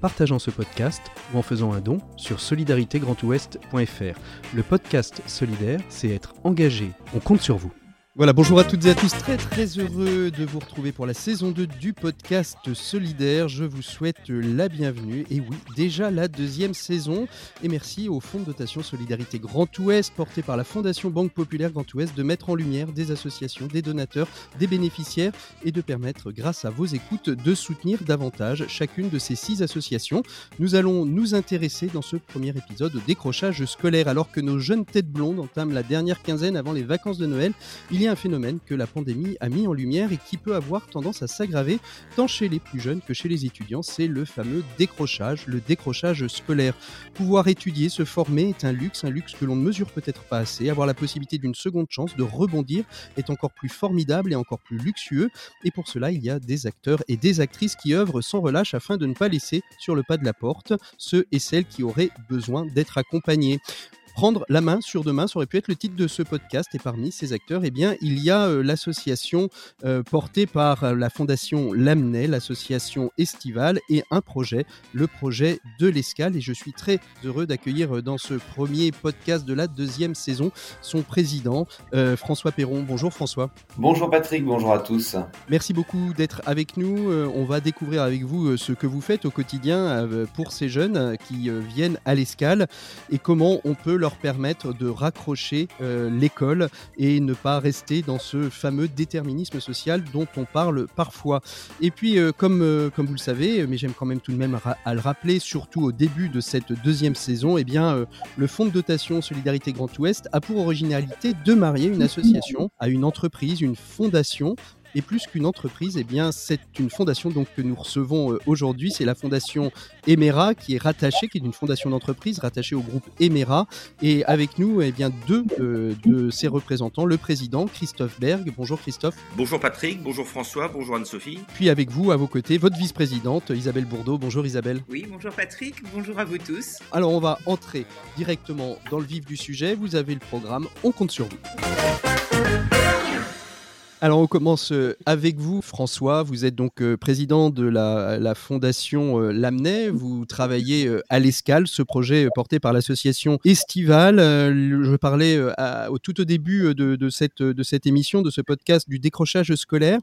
partageant ce podcast ou en faisant un don sur solidaritégrandouest.fr. Le podcast solidaire, c'est être engagé. On compte sur vous. Voilà, bonjour à toutes et à tous, très très heureux de vous retrouver pour la saison 2 du podcast Solidaire. Je vous souhaite la bienvenue, et oui, déjà la deuxième saison. Et merci au Fonds de dotation Solidarité Grand Ouest, porté par la Fondation Banque Populaire Grand Ouest, de mettre en lumière des associations, des donateurs, des bénéficiaires, et de permettre, grâce à vos écoutes, de soutenir davantage chacune de ces six associations. Nous allons nous intéresser dans ce premier épisode au décrochage scolaire, alors que nos jeunes têtes blondes entament la dernière quinzaine avant les vacances de Noël. Il y a un phénomène que la pandémie a mis en lumière et qui peut avoir tendance à s'aggraver tant chez les plus jeunes que chez les étudiants, c'est le fameux décrochage, le décrochage scolaire. Pouvoir étudier, se former est un luxe, un luxe que l'on ne mesure peut-être pas assez. Avoir la possibilité d'une seconde chance de rebondir est encore plus formidable et encore plus luxueux. Et pour cela, il y a des acteurs et des actrices qui œuvrent sans relâche afin de ne pas laisser sur le pas de la porte ceux et celles qui auraient besoin d'être accompagnés. Prendre la main sur demain, ça aurait pu être le titre de ce podcast. Et parmi ces acteurs, eh bien, il y a euh, l'association euh, portée par euh, la fondation Lamnay, l'association estivale, et un projet, le projet de l'Escale. Et je suis très heureux d'accueillir dans ce premier podcast de la deuxième saison son président, François Perron. Bonjour François. Bonjour Patrick, bonjour à tous. Merci beaucoup d'être avec nous. on va découvrir avec vous ce que vous faites au quotidien pour ces jeunes qui viennent à l'Escale et comment on peut leur permettre de raccrocher euh, l'école et ne pas rester dans ce fameux déterminisme social dont on parle parfois. Et puis, euh, comme, euh, comme vous le savez, mais j'aime quand même tout de même à le rappeler, surtout au début de cette deuxième saison, eh bien, le Fonds de dotation Solidarité Grand Ouest a pour originalité de marier une association à une entreprise, une fondation et plus qu'une entreprise, eh bien, c'est une fondation donc, que nous recevons euh, aujourd'hui. C'est la fondation Emera qui est rattachée, qui est une fondation d'entreprise rattachée au groupe Emera. Et avec nous, eh bien, deux euh, de ses représentants, le président Christophe Berg. Bonjour Christophe. Bonjour Patrick, bonjour François, bonjour Anne-Sophie. Puis avec vous, à vos côtés, votre vice-présidente Isabelle Bourdeau. Bonjour Isabelle. Oui, bonjour Patrick, bonjour à vous tous. Alors on va entrer directement dans le vif du sujet. Vous avez le programme, on compte sur vous. Alors on commence euh, avec vous, François. Vous êtes donc euh, président de la, fondation euh, Lamnay. Vous travaillez à l'Escale, ce projet porté par l'association Estivale. Je parlais au tout au début de, cette, émission, de ce podcast du décrochage scolaire.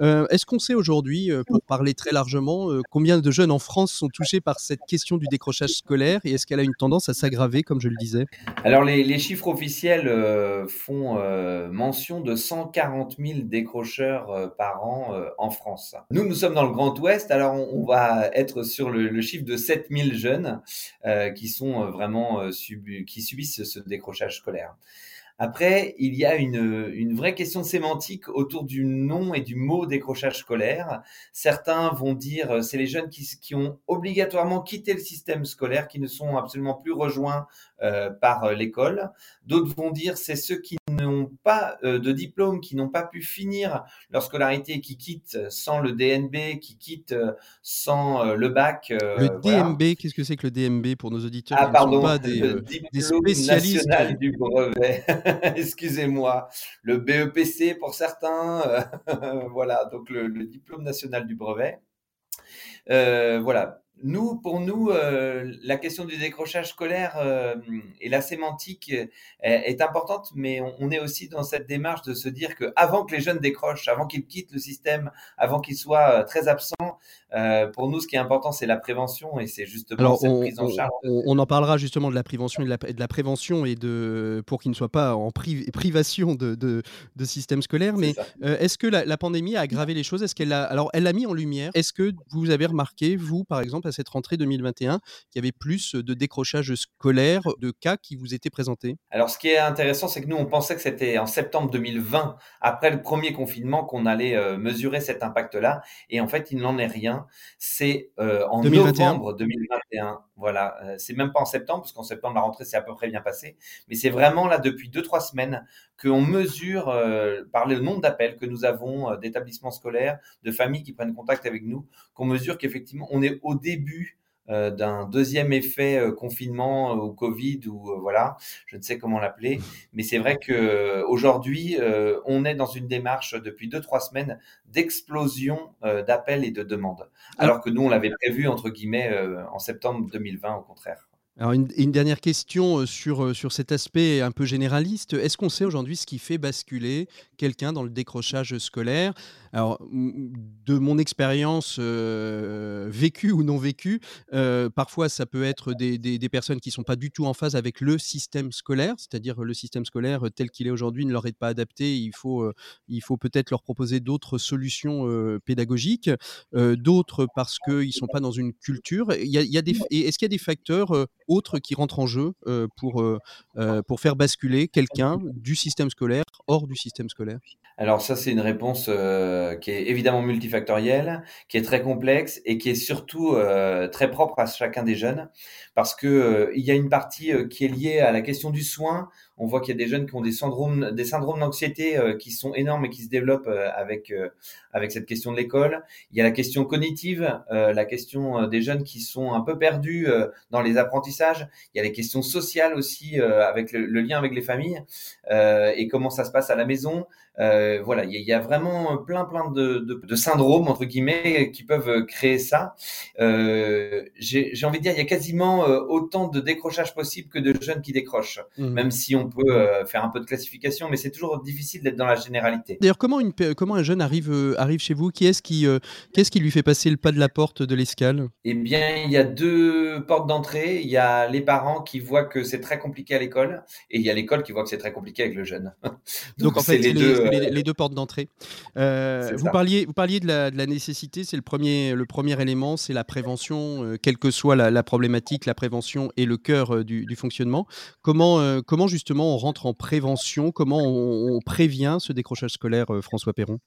Est-ce qu'on sait aujourd'hui, pour parler très largement, combien de jeunes en France sont touchés par cette question du décrochage scolaire et est-ce qu'elle a une tendance à s'aggraver, comme je le disais? Alors les, chiffres officiels font mention de 140 000 décrocheurs euh, par an euh, en France. Nous, nous sommes dans le Grand Ouest, alors on, va être sur le, chiffre de 7000 jeunes euh, qui sont vraiment qui subissent ce décrochage scolaire. Après, il y a une, vraie question sémantique autour du nom et du mot décrochage scolaire. Certains vont dire c'est les jeunes qui, ont obligatoirement quitté le système scolaire, qui ne sont absolument plus rejoints euh, par l'école. D'autres vont dire c'est ceux qui n'ont pas euh, de diplôme, qui n'ont pas pu finir leur scolarité, qui quittent sans le DNB, qui quittent euh, sans le bac. le DNB, qu'est-ce que c'est que le DNB pour nos auditeurs ah, pardon, sont pas des, des spécialistes national du brevet. Excusez-moi. Le BEPC pour certains, voilà. Donc le, le, diplôme national du brevet. voilà nous, pour nous, euh, la question du décrochage scolaire euh, et la sémantique euh, est, importante, mais on, est aussi dans cette démarche de se dire que avant que les jeunes décrochent, avant qu'ils quittent le système, avant qu'ils soient très absents, pour nous, ce qui est important, c'est la prévention et c'est justement cette prise en charge. On, en parlera justement de la prévention et de la, prévention et de pour qu'ils ne soient pas en privation de, de, système scolaire. Mais est-ce que la, la, pandémie a aggravé les choses? Est-ce qu'elle a alors elle l'a mis en lumière Est-ce que vous avez remarqué, vous, par exemple, exemple, à cette rentrée 2021, qu'il y avait plus de décrochage scolaire, de cas qui vous étaient présentés? Alors, ce qui est intéressant, c'est que nous, on pensait que c'était en septembre 2020, après le premier confinement, qu'on allait euh, mesurer cet impact-là. Et en fait, il n'en est rien. C'est euh, en novembre 2021. Voilà, euh, c'est même pas en septembre, parce qu'en septembre, la rentrée s'est à peu près bien passée. Mais c'est vraiment là, depuis deux, trois semaines, qu'on mesure par le nombre d'appels que nous avons d'établissements scolaires, de familles qui prennent contact avec nous, qu'on mesure qu'effectivement, on est au début euh, d'un deuxième effet euh, confinement ou Covid ou euh, voilà, je ne sais comment l'appeler, mais c'est vrai que aujourd'hui on est dans une démarche depuis deux trois semaines d'explosion d'appels et de demandes, alors que nous on l'avait prévu entre guillemets en septembre 2020 au contraire. Alors une, dernière question sur, sur cet aspect un peu généraliste. Est-ce qu'on sait aujourd'hui ce qui fait basculer quelqu'un dans le décrochage scolaire? Alors de mon expérience vécue ou non vécue, parfois ça peut être des, des, personnes qui ne sont pas du tout en phase avec le système scolaire, c'est-à-dire le système scolaire tel qu'il est aujourd'hui ne leur est pas adapté. Il faut, faut peut-être leur proposer d'autres solutions pédagogiques, d'autres parce qu'ils ne sont pas dans une culture. Y a, est-ce qu'il y a des facteurs autres qui rentrent en jeu pour, pour faire basculer quelqu'un du système scolaire hors du système scolaire? Alors ça, c'est une réponse qui est évidemment multifactorielle, qui est très complexe et qui est surtout très propre à chacun des jeunes, parce que il y a une partie qui est liée à la question du soin. On voit qu'il y a des jeunes qui ont des syndromes, des syndromes d'anxiété qui sont énormes et qui se développent avec avec cette question de l'école. Il y a la question cognitive, la question des jeunes qui sont un peu perdus dans les apprentissages. Il y a les questions sociales aussi avec le, lien avec les familles et comment ça se passe à la maison. Euh, voilà, il y, a vraiment plein plein de, de, syndromes entre guillemets qui peuvent créer ça. Euh, J'ai envie de dire, il y a quasiment euh, autant de décrochage possible que de jeunes qui décrochent, mmh. même si on peut euh, faire un peu de classification, mais c'est toujours difficile d'être dans la généralité. D'ailleurs, comment, une, comment un jeune arrive, arrive chez vous? Qui est-ce qui, qu'est-ce qui lui fait passer le pas de la porte de l'escale? Eh bien, il y a deux portes d'entrée. Il y a les parents qui voient que c'est très compliqué à l'école, et il y a l'école qui voit que c'est très compliqué avec le jeune. Donc, en fait, les deux les, deux portes d'entrée. Euh, vous, parliez, vous parliez de la, nécessité, c'est le premier, le premier élément, c'est la prévention, euh, quelle que soit la, problématique, la prévention est le cœur euh, du, fonctionnement. Comment, comment justement on rentre en prévention, comment on prévient ce décrochage scolaire, François Perron?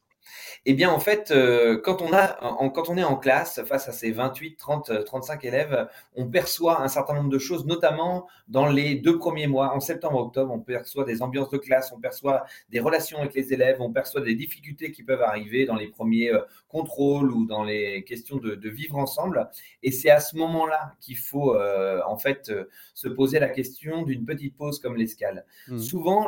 Eh bien, en fait, euh, quand, on a, quand on est en classe face à ces 28, 30, 35 élèves, on perçoit un certain nombre de choses, notamment dans les deux premiers mois, en septembre, octobre, on perçoit des ambiances de classe, on perçoit des relations avec les élèves, on perçoit des difficultés qui peuvent arriver dans les premiers euh, contrôles ou dans les questions de, vivre ensemble. Et c'est à ce moment-là qu'il faut, euh, en fait, se poser la question d'une petite pause comme l'escale. Mmh. Souvent,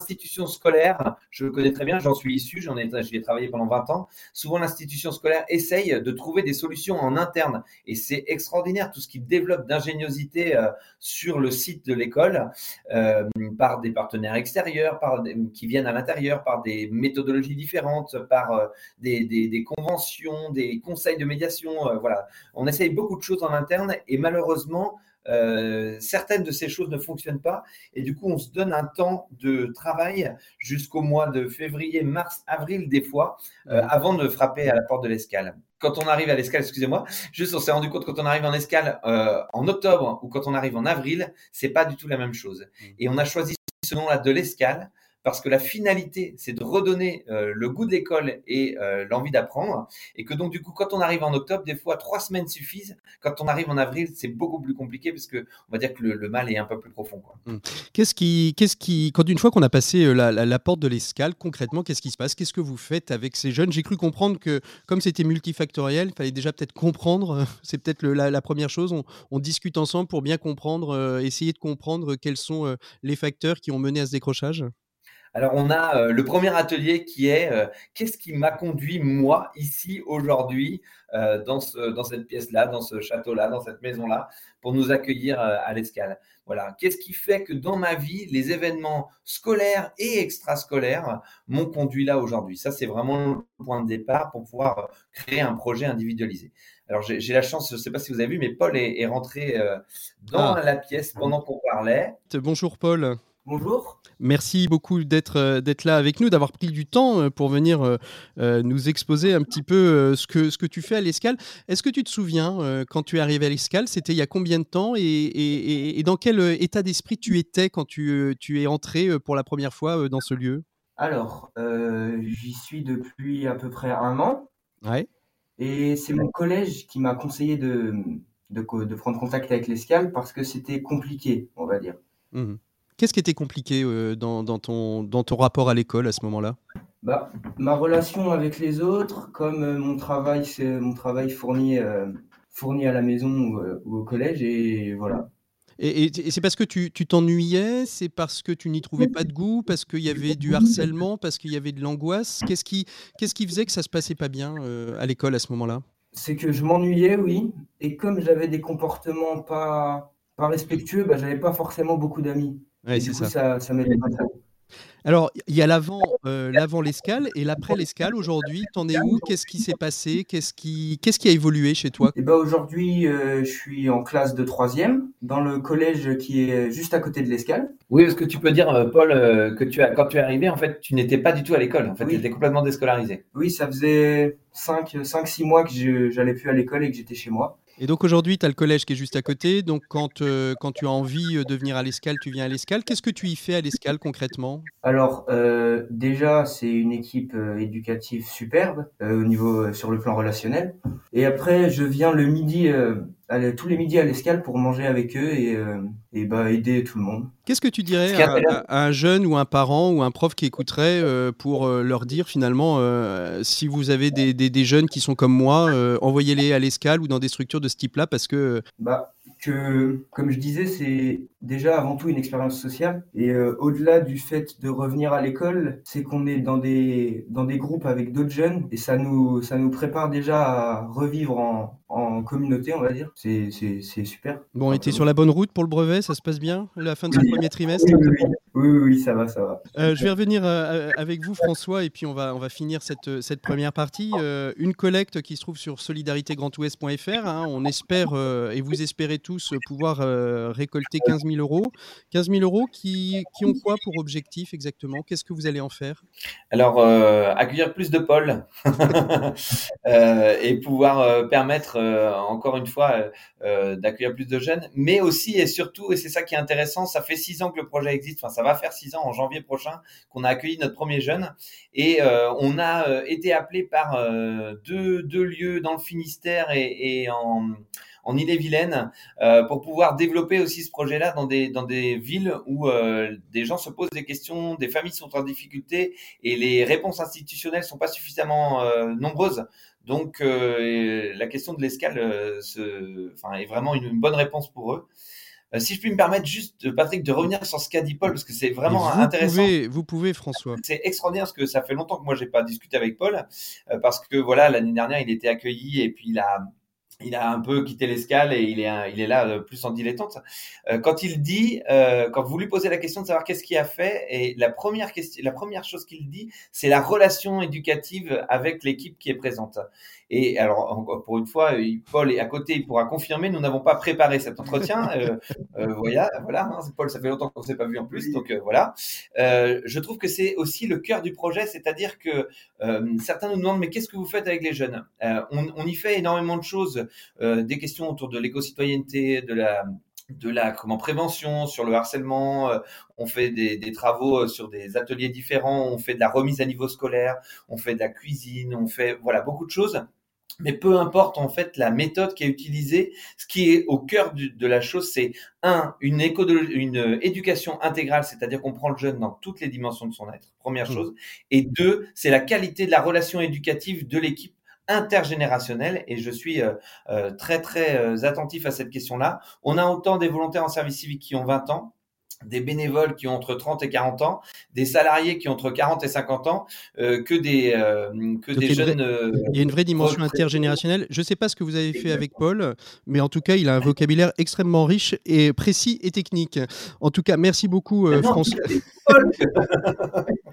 l'institution scolaire, je le connais très bien, j'en suis issu, j'en j'y ai travaillé pendant 20 ans. Souvent, l'institution scolaire essaye de trouver des solutions en interne et c'est extraordinaire tout ce qui développe d'ingéniosité euh, sur le site de l'école euh, par des partenaires extérieurs, par qui viennent à l'intérieur, par des méthodologies différentes, par euh, des, des, conventions, des conseils de médiation. voilà, on essaye beaucoup de choses en interne et malheureusement, euh, certaines de ces choses ne fonctionnent pas et du coup on se donne un temps de travail jusqu'au mois de février, mars, avril des fois euh, avant de frapper à la porte de l'escale. Quand on arrive à l'escale, excusez-moi, juste on s'est rendu compte quand on arrive en escale euh, en octobre ou quand on arrive en avril, c'est pas du tout la même chose. Mmh. Et on a choisi ce nom-là de l'escale parce que la finalité, c'est de redonner euh, le goût de l'école et euh, l'envie d'apprendre. Et que donc, du coup, quand on arrive en octobre, des fois, trois semaines suffisent. Quand on arrive en avril, c'est beaucoup plus compliqué parce que on va dire que le, mal est un peu plus profond. Mmh. Qu'est-ce qui, qu'est-ce qui, quand une fois qu'on a passé euh, la, porte de l'escale, concrètement, qu'est-ce qui se passe? Qu'est-ce que vous faites avec ces jeunes? J'ai cru comprendre que, comme c'était multifactoriel, il fallait déjà peut-être comprendre. C'est peut-être la, première chose. On, discute ensemble pour bien comprendre, essayer de comprendre quels sont les facteurs qui ont mené à ce décrochage. Alors, on a euh, le premier atelier qui est euh, qu'est-ce qui m'a conduit, moi, ici, aujourd'hui, euh, dans, dans cette pièce-là, dans ce château-là, dans cette maison-là, pour nous accueillir à l'escale? Voilà. Qu'est-ce qui fait que dans ma vie, les événements scolaires et extrascolaires m'ont conduit là aujourd'hui? Ça, c'est vraiment le point de départ pour pouvoir créer un projet individualisé. Alors, j'ai la chance, je ne sais pas si vous avez vu, mais Paul est, rentré dans ah. la pièce pendant qu'on parlait. Bonjour, Paul. Bonjour. Merci beaucoup d'être d'être là avec nous, d'avoir pris du temps pour venir nous exposer un petit peu ce que, ce que tu fais à l'escale. Est-ce que tu te souviens, quand tu es arrivé à l'escale, c'était il y a combien de temps et, et, dans quel état d'esprit tu étais quand tu, tu, es entré pour la première fois dans ce lieu? Alors, j'y suis depuis à peu près un an. Ouais. Et c'est mon collège qui m'a conseillé de, de, de, prendre contact avec l'escale parce que c'était compliqué, on va dire. Mmh Qu'est-ce qui était compliqué euh, dans, dans, ton, dans ton rapport à l'école à ce moment-là? Bah, Ma relation avec les autres, comme euh, mon travail, c'est mon travail fourni, euh, fourni à la maison ou, au collège, et voilà. Et, et, c'est parce que tu t'ennuyais, c'est parce que tu n'y trouvais pas de goût, parce qu'il y avait du harcèlement, parce qu'il y avait de l'angoisse? Qu'est-ce qui, qu'est-ce qui faisait que ça se passait pas bien à l'école à ce moment-là? C'est que je m'ennuyais, oui, et comme j'avais des comportements pas, pas respectueux, bah, j'avais pas forcément beaucoup d'amis. Ouais, c'est ça. ça, ça Alors, il y a l'avant, euh, l'avant l'escale et l'après l'escale. Aujourd'hui, t'en es où? Qu'est-ce qui s'est passé? Qu'est-ce qui, qu'est-ce qui a évolué chez toi? Eh ben aujourd'hui, euh, je suis en classe de troisième dans le collège qui est juste à côté de l'escale. Oui, est-ce que tu peux dire, euh, Paul, que tu as, quand tu es arrivé, en fait, tu n'étais pas du tout à l'école. En fait, tu étais complètement déscolarisé. Oui, ça faisait 5-6 mois que j'allais plus à l'école et que j'étais chez moi. Et donc aujourd'hui, tu as le collège qui est juste à côté. Donc quand, euh, quand tu as envie euh, de venir à l'escale, tu viens à l'escale. Qu'est-ce que tu y fais à l'escale concrètement? Alors euh, déjà, c'est une équipe éducative superbe au niveau sur le plan relationnel. Et après, je viens le midi tous les midis à l'escale pour manger avec eux et, euh, et bah, aider tout le monde. Qu'est-ce que tu dirais à, un jeune ou un parent ou un prof qui écouterait euh, pour euh, leur dire finalement, si vous avez des, des, des, jeunes qui sont comme moi, envoyez-les à l'escale ou dans des structures de ce type-là parce que... Bah, que, comme je disais, c'est déjà avant tout une expérience sociale. Et euh, au-delà du fait de revenir à l'école, c'est qu'on est dans des, dans des groupes avec d'autres jeunes et ça nous, ça nous prépare déjà à revivre en, en communauté, on va dire. C'est super. Bon, et tu es sur la bonne route pour le brevet? Ça se passe bien? La fin de ce premier trimestre? Oui, oui, oui, ça va, ça va. Euh, je vais revenir euh, avec vous, François, et puis on va, on va finir cette, cette première partie. une collecte qui se trouve sur solidaritégrandouest.fr. Hein. on espère, et vous espérez tous, pouvoir récolter 15 000 euros. 15 000 euros qui, qui ont quoi pour objectif exactement? Qu'est-ce que vous allez en faire? Alors, euh, accueillir plus de pôles euh, et pouvoir euh, permettre, encore une fois, d'accueillir plus de jeunes, mais aussi et surtout, et c'est ça qui est intéressant, ça fait six ans que le projet existe, enfin ça va faire six ans en janvier prochain qu'on a accueilli notre premier jeune, et on a été appelé par deux, deux, lieux dans le Finistère et, en en Ille-et-Vilaine euh, pour pouvoir développer aussi ce projet-là dans des, dans des villes où euh, des gens se posent des questions, des familles sont en difficulté et les réponses institutionnelles sont pas suffisamment euh, nombreuses. Donc la question de l'escale est vraiment une, bonne réponse pour eux. Si je puis me permettre juste, Patrick, de revenir sur ce qu'a dit Paul, parce que c'est vraiment intéressant. Pouvez, vous pouvez, François. C'est extraordinaire, parce que ça fait longtemps que moi, j'ai pas discuté avec Paul, parce que voilà, l'année dernière, il était accueilli et puis il a, il a un peu quitté l'escale et il est, il est là euh, plus en dilettante. Euh, quand il dit, euh, quand vous lui posez la question de savoir qu'est-ce qu'il a fait, et la première question, la première chose qu'il dit, c'est la relation éducative avec l'équipe qui est présente. Et alors, pour une fois, Paul est à côté, il pourra confirmer, nous n'avons pas préparé cet entretien. Euh, euh, voilà, voilà hein, Paul, ça fait longtemps qu'on ne s'est pas vu en plus, donc euh, voilà. je trouve que c'est aussi le cœur du projet, c'est-à-dire que certains nous demandent, mais qu'est-ce que vous faites avec les jeunes? On, on, y fait énormément de choses, des questions autour de l'éco-citoyenneté, de la de la comment prévention sur le harcèlement on fait des, des, travaux sur des ateliers différents on fait de la remise à niveau scolaire on fait de la cuisine on fait voilà beaucoup de choses. Mais peu importe en fait la méthode qui est utilisée, ce qui est au cœur de la chose, c'est un une, une éducation intégrale, c'est-à-dire qu'on prend le jeune dans toutes les dimensions de son être, première mmh. chose, et deux, c'est la qualité de la relation éducative de l'équipe intergénérationnelle et je suis euh, euh, très très euh, attentif à cette question-là. On a autant des volontaires en service civique qui ont 20 ans, des bénévoles qui ont entre 30 et 40 ans, des salariés qui ont entre 40 et 50 ans, euh, que des, euh, que des jeunes. Euh, il y a une vraie dimension intergénérationnelle. Je ne sais pas ce que vous avez fait avec Paul, mais en tout cas, il a un vocabulaire extrêmement riche et précis et technique. En tout cas, merci beaucoup, François.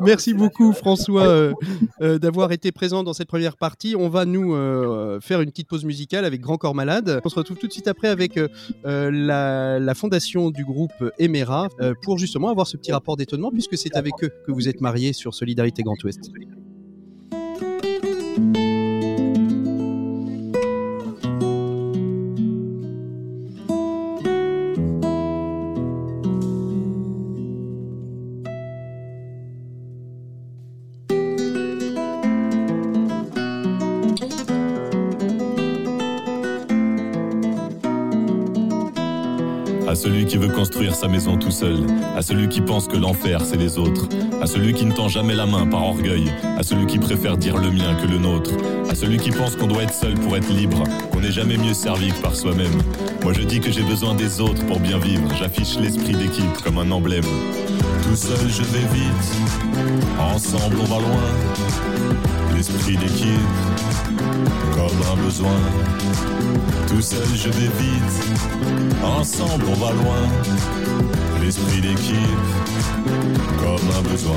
Merci beaucoup François euh, euh, d'avoir été présent dans cette première partie. On va nous euh, faire une petite pause musicale avec Grand Corps Malade. On se retrouve tout de suite après avec la, la, fondation du groupe Emera pour justement avoir ce petit rapport d'étonnement puisque c'est avec eux que vous êtes mariés sur Solidarité Grand Ouest. Construire sa maison tout seul, à celui qui pense que l'enfer c'est les autres, à celui qui ne tend jamais la main par orgueil, à celui qui préfère dire le mien que le nôtre, à celui qui pense qu'on doit être seul pour être libre, qu'on n'est jamais mieux servi que par soi-même. Moi je dis que j'ai besoin des autres pour bien vivre, j'affiche l'esprit d'équipe comme un emblème. Tout seul je vais vite, ensemble on va loin, l'esprit d'équipe comme un besoin. Tout seul je vais vite, ensemble on va loin. L'esprit d'équipe, comme un besoin.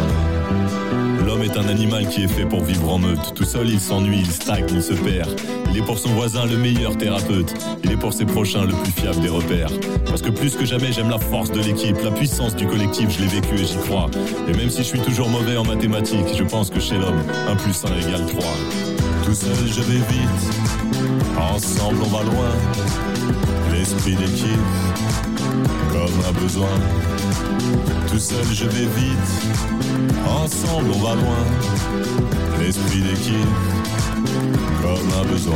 L'homme est un animal qui est fait pour vivre en meute. Tout seul il s'ennuie, il stagne, il se perd. Il est pour son voisin le meilleur thérapeute. Il est pour ses prochains le plus fiable des repères. Parce que plus que jamais j'aime la force de l'équipe, la puissance du collectif, je l'ai vécu et j'y crois. Et même si je suis toujours mauvais en mathématiques, je pense que chez l'homme, 1 plus 1 égale 3. Tout seul je vais vite, ensemble on va loin. L'esprit d'équipe, comme un besoin. Tout seul je vais vite, ensemble on va loin. L'esprit d'équipe, comme un besoin.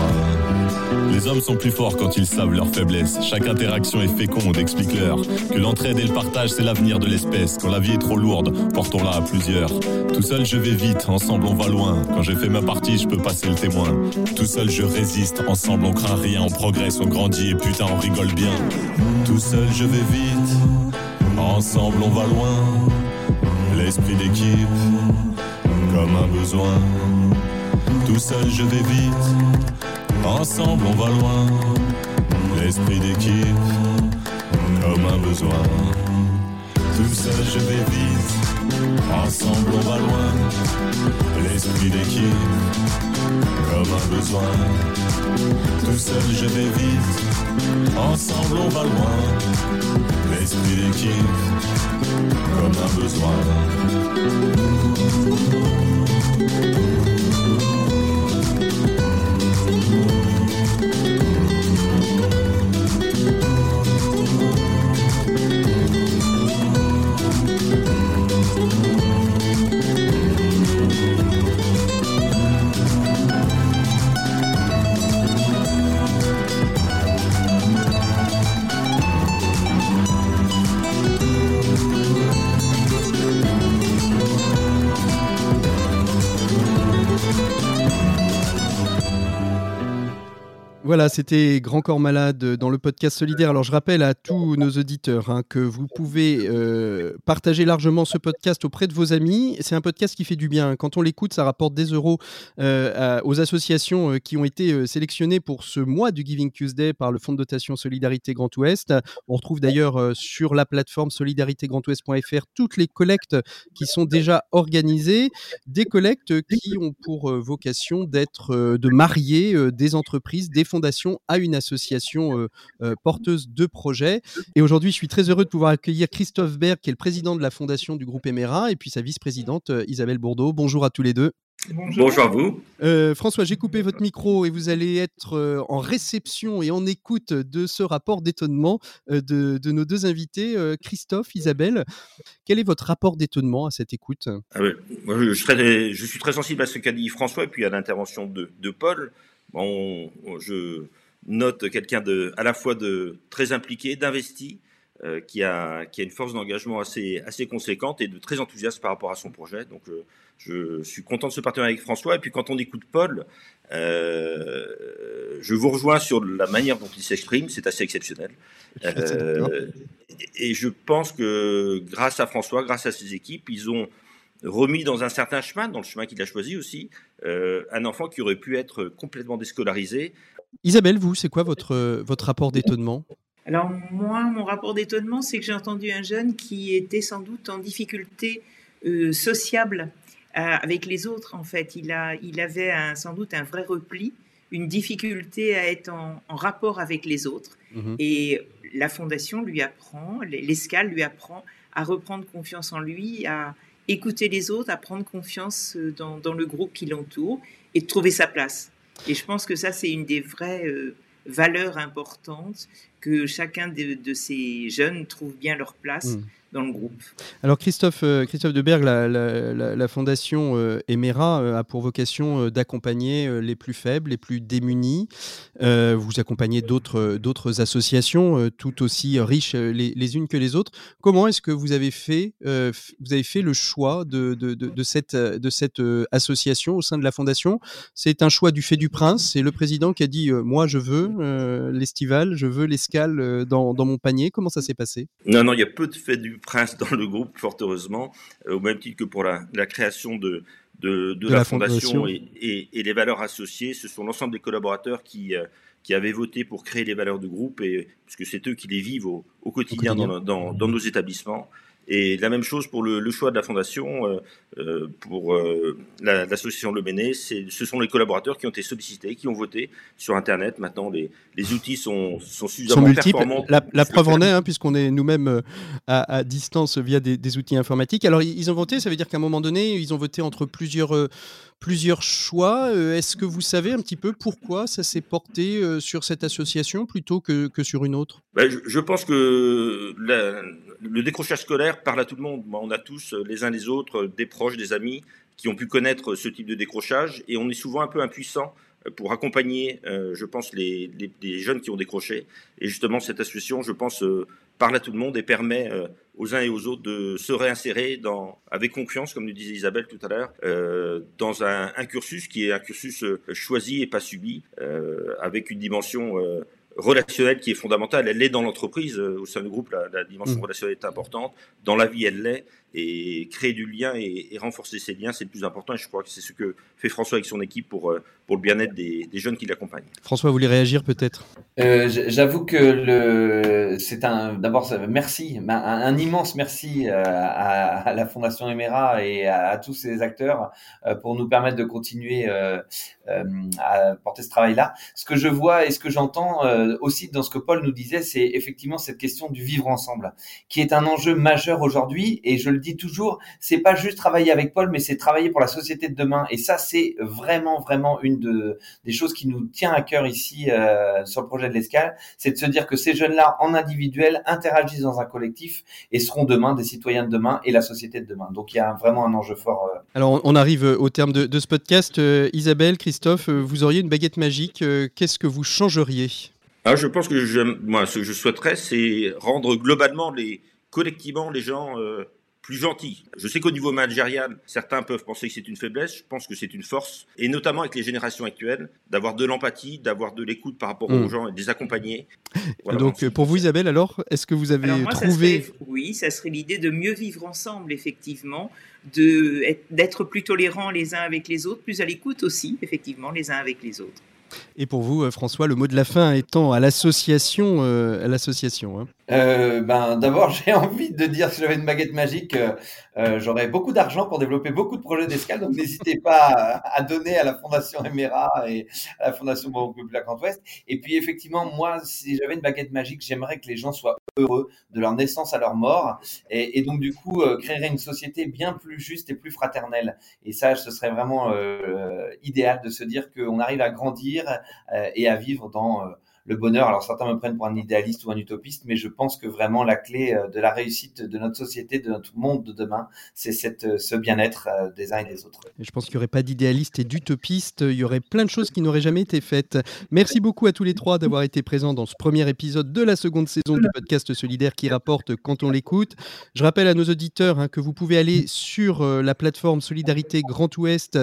Les hommes sont plus forts quand ils savent leurs faiblesses. Chaque interaction est féconde, explique-leur que l'entraide et le partage c'est l'avenir de l'espèce. Quand la vie est trop lourde, portons-la à plusieurs. Tout seul je vais vite, ensemble on va loin. Quand j'ai fait ma partie, je peux passer le témoin. Tout seul je résiste, ensemble on craint rien, on progresse, on grandit et putain on rigole bien. Tout seul je vais vite, ensemble on va loin. L'esprit d'équipe, comme un besoin. Tout seul je vais vite, ensemble on va loin. L'esprit d'équipe, comme un besoin. Tout seul je vais vite, ensemble on va loin. L'esprit d'équipe, comme un besoin. Tout seul je vais vite, ensemble on va loin. L'esprit d'équipe, comme un besoin. C'était Grand Corps Malade dans le podcast Solidaire. Alors je rappelle à tous nos auditeurs hein, que vous pouvez euh, partager largement ce podcast auprès de vos amis. C'est un podcast qui fait du bien. Quand on l'écoute, ça rapporte des euros euh, aux associations euh, qui ont été sélectionnées pour ce mois du Giving Tuesday par le Fonds de dotation Solidarité Grand Ouest. On retrouve d'ailleurs sur la plateforme solidaritégrandouest.fr toutes les collectes qui sont déjà organisées, des collectes qui ont pour vocation d'être de marier des entreprises, des à une association euh, euh, porteuse de projets. Et aujourd'hui, je suis très heureux de pouvoir accueillir Christophe Berg, qui est le président de la fondation du groupe Emera, et puis sa vice-présidente euh, Isabelle Bourdeau. Bonjour à tous les deux. Bonjour. à vous. François, j'ai coupé votre micro et vous allez être en réception et en écoute de ce rapport d'étonnement de, nos deux invités, Christophe, Isabelle. Quel est votre rapport d'étonnement à cette écoute? Ah je, je, suis très sensible à ce qu'a dit François et puis à l'intervention de, de, Paul. Bon, je note quelqu'un de, à la fois de très impliqué, d'investi, euh, qui, a, qui a une force d'engagement assez, assez conséquente et de très enthousiaste par rapport à son projet. Donc, euh, je suis content de ce partenariat avec François. Et puis, quand on écoute Paul, euh, je vous rejoins sur la manière dont il s'exprime. C'est assez exceptionnel. et je pense que grâce à François, grâce à ses équipes, ils ont remis dans un certain chemin, dans le chemin qu'il a choisi aussi, euh, un enfant qui aurait pu être complètement déscolarisé. Isabelle, vous, c'est quoi votre, votre rapport d'étonnement? Alors moi, mon rapport d'étonnement, c'est que j'ai entendu un jeune qui était sans doute en difficulté sociable avec les autres. En fait, il, a, il avait sans doute un vrai repli, une difficulté à être en, rapport avec les autres. Mmh Et la fondation lui apprend, l'escale lui apprend à reprendre confiance en lui, à écouter les autres, à prendre confiance dans, dans le groupe qui l'entoure et de trouver sa place. Et je pense que ça, c'est une des vraies euh, valeurs importantes que chacun de, ces jeunes trouve bien leur place. Mmh dans le groupe. Alors Christophe, euh, Christophe Deberg, la, la, fondation euh, Emera euh, a pour vocation d'accompagner les plus faibles, les plus démunis. vous accompagnez d'autres, associations tout aussi riches les, unes que les autres. Comment est-ce que vous avez fait, vous avez fait le choix de, de, de, cette, de cette association au sein de la fondation? C'est un choix du fait du prince. C'est le président qui a dit moi je veux l'estival, je veux l'escale dans, dans mon panier. Comment ça s'est passé? Non, non, il y a peu de fait du prince dans le groupe, fort heureusement, euh, au même titre que pour la, création de, de, la, fondation, Et, les valeurs associées. Ce sont l'ensemble des collaborateurs qui, euh, qui avaient voté pour créer les valeurs du groupe, et, puisque c'est eux qui les vivent au, quotidien, Dans, dans, nos établissements. Et la même chose pour le, choix de la fondation, euh, euh, pour euh, l'association Le Béné, ce sont les collaborateurs qui ont été sollicités, qui ont voté sur Internet. Maintenant, les, les outils sont, sont suffisamment performants. La, la preuve en est, hein, puisqu'on est nous-mêmes à, distance via des, des, outils informatiques. Alors, ils ont voté, ça veut dire qu'à un moment donné, ils ont voté entre plusieurs plusieurs choix. Est-ce que vous savez un petit peu pourquoi ça s'est porté sur cette association plutôt que, que sur une autre? Ben, je, pense que le décrochage scolaire parle à tout le monde. On a tous, euh, les uns les autres, des proches, des amis qui ont pu connaître ce type de décrochage et on est souvent un peu impuissant pour accompagner, je pense, les, jeunes qui ont décroché. Et justement, cette association, je pense, parle à tout le monde et permet euh, aux uns et aux autres de se réinsérer dans, avec confiance, comme nous disait Isabelle tout à l'heure, euh, dans un, cursus qui est un cursus euh, choisi et pas subi, avec une dimension relationnelle qui est fondamentale. Elle l'est dans l'entreprise, au sein du groupe, la, la dimension mmh. relationnelle est importante. Dans la vie, elle l'est et créer du lien et, renforcer ces liens, c'est le plus important. Et je crois que c'est ce que fait François avec son équipe pour, euh, pour le bien-être des, jeunes qui l'accompagnent. François, vous voulez réagir peut-être? Euh, J'avoue que le, c'est un, d'abord, merci, un, immense merci euh, à, la Fondation Emera et à, tous ces acteurs pour nous permettre de continuer à porter ce travail-là. Ce que je vois et ce que j'entends aussi dans ce que Paul nous disait, c'est effectivement cette question du vivre ensemble, qui est un enjeu majeur aujourd'hui. Et je le dis toujours, c'est pas juste travailler avec Paul, mais c'est travailler pour la société de demain. Et ça, c'est vraiment, vraiment une de, des choses qui nous tient à cœur ici euh, sur le projet de l'escale, c'est de se dire que ces jeunes-là, en individuel, interagissent dans un collectif et seront demain des citoyens de demain et la société de demain. Donc il y a vraiment un enjeu fort. Euh. Alors on arrive au terme de, ce podcast. Euh, Isabelle, Christophe, vous auriez une baguette magique. Qu'est-ce que vous changeriez? Ah, je pense que je, moi, ce que je souhaiterais, c'est rendre globalement les, collectivement les gens plus gentil. Je sais qu'au niveau managérial, certains peuvent penser que c'est une faiblesse. Je pense que c'est une force, et notamment avec les générations actuelles, d'avoir de l'empathie, d'avoir de l'écoute par rapport aux hmm. gens et de les accompagner. donc, pour vous, Isabelle, alors, est-ce que vous avez trouvé Oui, ça serait l'idée de mieux vivre ensemble, effectivement, d'être plus tolérants les uns avec les autres, plus à l'écoute aussi, effectivement, les uns avec les autres. Et pour vous, euh, François, le mot de la fin étant à l'association, euh, à l'association. Hein. Euh, ben, d'abord, j'ai envie de dire que j'avais une baguette magique, euh, j'aurais beaucoup d'argent pour développer beaucoup de projets d'escale. Donc, n'hésitez pas à, donner à la Fondation Emera et à la Fondation Banque Grand Ouest. Et puis, effectivement, moi, si j'avais une baguette magique, j'aimerais que les gens soient heureux de leur naissance à leur mort. Et, et donc, du coup, créerait une société bien plus juste et plus fraternelle. Et ça, ce serait vraiment idéal de se dire qu'on arrive à grandir et à vivre dans le bonheur. Alors certains me prennent pour un idéaliste ou un utopiste, mais je pense que vraiment la clé euh, de la réussite de notre société, de notre monde de demain, c'est cette, euh, ce bien-être euh, des uns et des autres. je pense qu'il n'y aurait pas d'idéaliste et d'utopiste, il y aurait plein de choses qui n'auraient jamais été faites. Merci beaucoup à tous les trois d'avoir été présents dans ce premier épisode de la seconde saison du podcast solidaire qui rapporte quand on l'écoute. Je rappelle à nos auditeurs hein, que vous pouvez aller sur la plateforme Solidarité Grand Ouest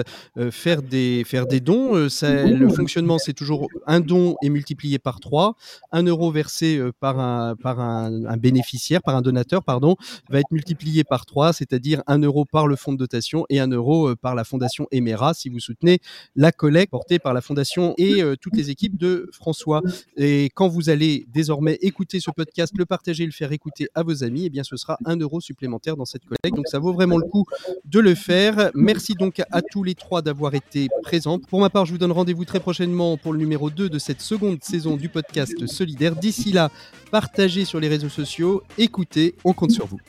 faire, des, faire des dons. Le fonctionnement, c'est toujours un don et multiplié par par 3. 1 euro versé par, un, par un, bénéficiaire, par un donateur, pardon, va être multiplié par 3, c'est-à-dire 1 euro par le fonds de dotation et 1 euro par la fondation Emera si vous soutenez la collecte portée par la fondation et toutes les équipes de François. Et quand vous allez désormais écouter ce podcast, le partager, le faire écouter à vos amis, eh bien ce sera 1 euro supplémentaire dans cette collecte. Donc ça vaut vraiment le coup de le faire. Merci donc à tous les trois d'avoir été présents. Pour ma part, je vous donne rendez-vous très prochainement pour le numéro 2 de cette seconde saison podcast Solidaire. D'ici là, partagez sur les réseaux sociaux, écoutez, on compte sur vous.